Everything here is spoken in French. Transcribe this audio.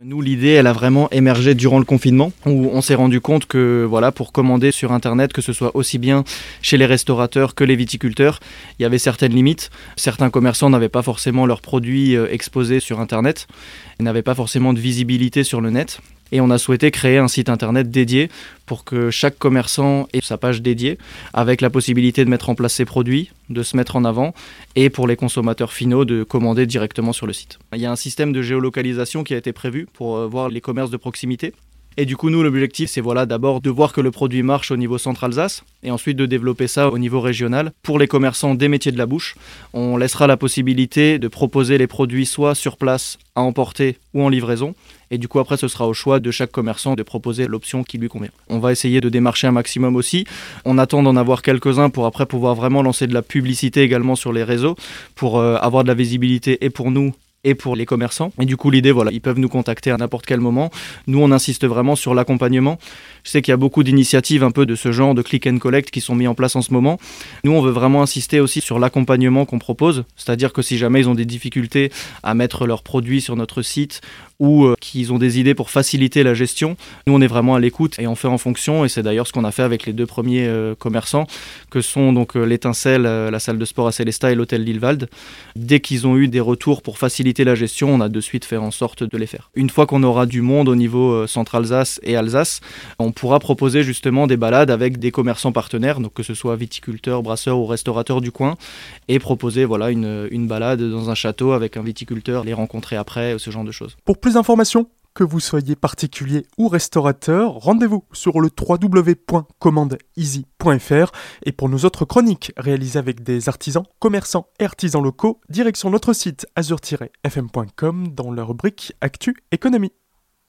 Nous, l'idée, elle a vraiment émergé durant le confinement, où on s'est rendu compte que, voilà, pour commander sur Internet, que ce soit aussi bien chez les restaurateurs que les viticulteurs, il y avait certaines limites. Certains commerçants n'avaient pas forcément leurs produits euh, exposés sur Internet, n'avaient pas forcément de visibilité sur le net. Et on a souhaité créer un site internet dédié pour que chaque commerçant ait sa page dédiée, avec la possibilité de mettre en place ses produits, de se mettre en avant, et pour les consommateurs finaux de commander directement sur le site. Il y a un système de géolocalisation qui a été prévu pour euh, voir les commerces de proximité. Et du coup, nous, l'objectif, c'est voilà, d'abord de voir que le produit marche au niveau centre-Alsace et ensuite de développer ça au niveau régional. Pour les commerçants des métiers de la bouche, on laissera la possibilité de proposer les produits soit sur place à emporter ou en livraison. Et du coup, après, ce sera au choix de chaque commerçant de proposer l'option qui lui convient. On va essayer de démarcher un maximum aussi. On attend d'en avoir quelques-uns pour après pouvoir vraiment lancer de la publicité également sur les réseaux pour euh, avoir de la visibilité et pour nous et pour les commerçants. Et du coup, l'idée, voilà, ils peuvent nous contacter à n'importe quel moment. Nous, on insiste vraiment sur l'accompagnement. Je sais qu'il y a beaucoup d'initiatives un peu de ce genre de click and collect qui sont mis en place en ce moment. Nous, on veut vraiment insister aussi sur l'accompagnement qu'on propose. C'est-à-dire que si jamais ils ont des difficultés à mettre leurs produits sur notre site ou euh, qu'ils ont des idées pour faciliter la gestion, nous, on est vraiment à l'écoute et on fait en fonction. Et c'est d'ailleurs ce qu'on a fait avec les deux premiers euh, commerçants, que sont donc euh, l'étincelle, la salle de sport à Célestat et l'hôtel Lillewald. Dès qu'ils ont eu des retours pour faciliter la gestion, on a de suite fait en sorte de les faire. Une fois qu'on aura du monde au niveau centre-Alsace et Alsace, on pourra proposer justement des balades avec des commerçants partenaires, donc que ce soit viticulteurs, brasseurs ou restaurateurs du coin, et proposer voilà une, une balade dans un château avec un viticulteur, les rencontrer après, ce genre de choses. Plus d'informations, que vous soyez particulier ou restaurateur, rendez-vous sur le www.commandeeasy.fr et pour nos autres chroniques réalisées avec des artisans, commerçants et artisans locaux, direction notre site azur-fm.com dans la rubrique Actu Économie.